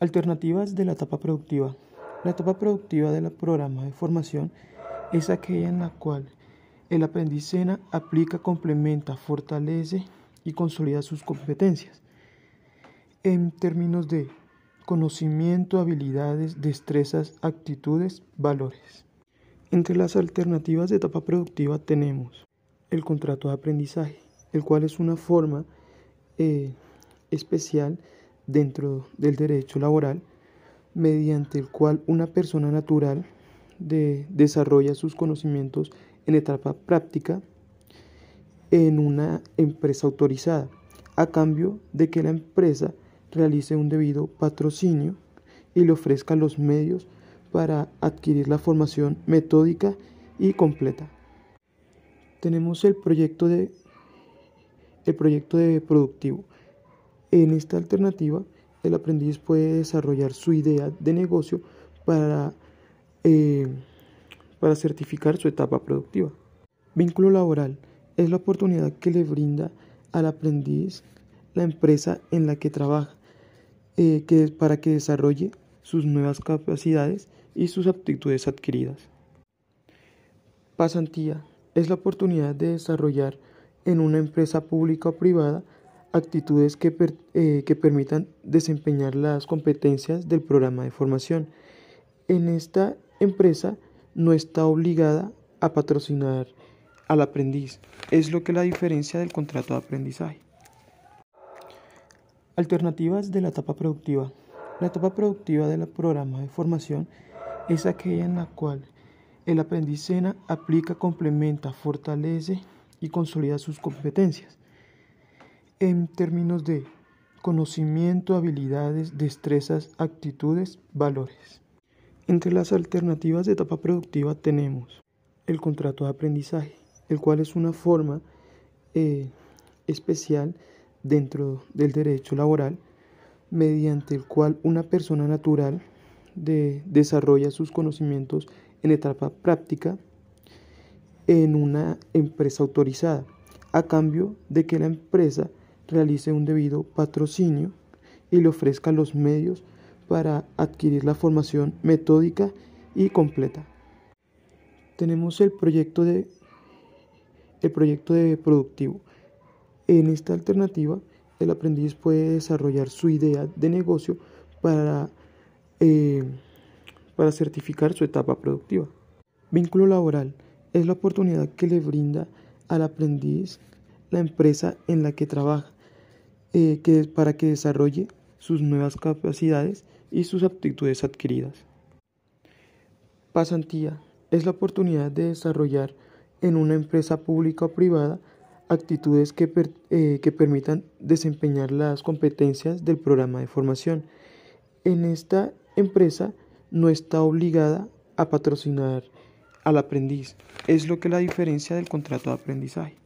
Alternativas de la etapa productiva. La etapa productiva del programa de formación es aquella en la cual el aprendiz aplica, complementa, fortalece y consolida sus competencias en términos de conocimiento, habilidades, destrezas, actitudes, valores. Entre las alternativas de etapa productiva tenemos el contrato de aprendizaje, el cual es una forma eh, especial dentro del derecho laboral mediante el cual una persona natural desarrolla sus conocimientos en etapa práctica en una empresa autorizada, a cambio de que la empresa realice un debido patrocinio y le ofrezca los medios para adquirir la formación metódica y completa. Tenemos el proyecto de el proyecto de productivo. En esta alternativa, el aprendiz puede desarrollar su idea de negocio para, eh, para certificar su etapa productiva. Vínculo laboral es la oportunidad que le brinda al aprendiz la empresa en la que trabaja eh, que, para que desarrolle sus nuevas capacidades y sus aptitudes adquiridas. Pasantía es la oportunidad de desarrollar en una empresa pública o privada actitudes que, eh, que permitan desempeñar las competencias del programa de formación. En esta empresa no está obligada a patrocinar al aprendiz. Es lo que la diferencia del contrato de aprendizaje. Alternativas de la etapa productiva. La etapa productiva del programa de formación es aquella en la cual el aprendiz aplica, complementa, fortalece y consolida sus competencias en términos de conocimiento, habilidades, destrezas, actitudes, valores. Entre las alternativas de etapa productiva tenemos el contrato de aprendizaje, el cual es una forma eh, especial dentro del derecho laboral mediante el cual una persona natural desarrolla sus conocimientos en etapa práctica en una empresa autorizada, a cambio de que la empresa realice un debido patrocinio y le ofrezca los medios para adquirir la formación metódica y completa. Tenemos el proyecto de el proyecto de productivo. En esta alternativa, el aprendiz puede desarrollar su idea de negocio para, eh, para certificar su etapa productiva. Vínculo laboral es la oportunidad que le brinda al aprendiz la empresa en la que trabaja eh, que, para que desarrolle sus nuevas capacidades y sus aptitudes adquiridas. Pasantía es la oportunidad de desarrollar en una empresa pública o privada actitudes que, eh, que permitan desempeñar las competencias del programa de formación. En esta empresa no está obligada a patrocinar al aprendiz. Es lo que la diferencia del contrato de aprendizaje.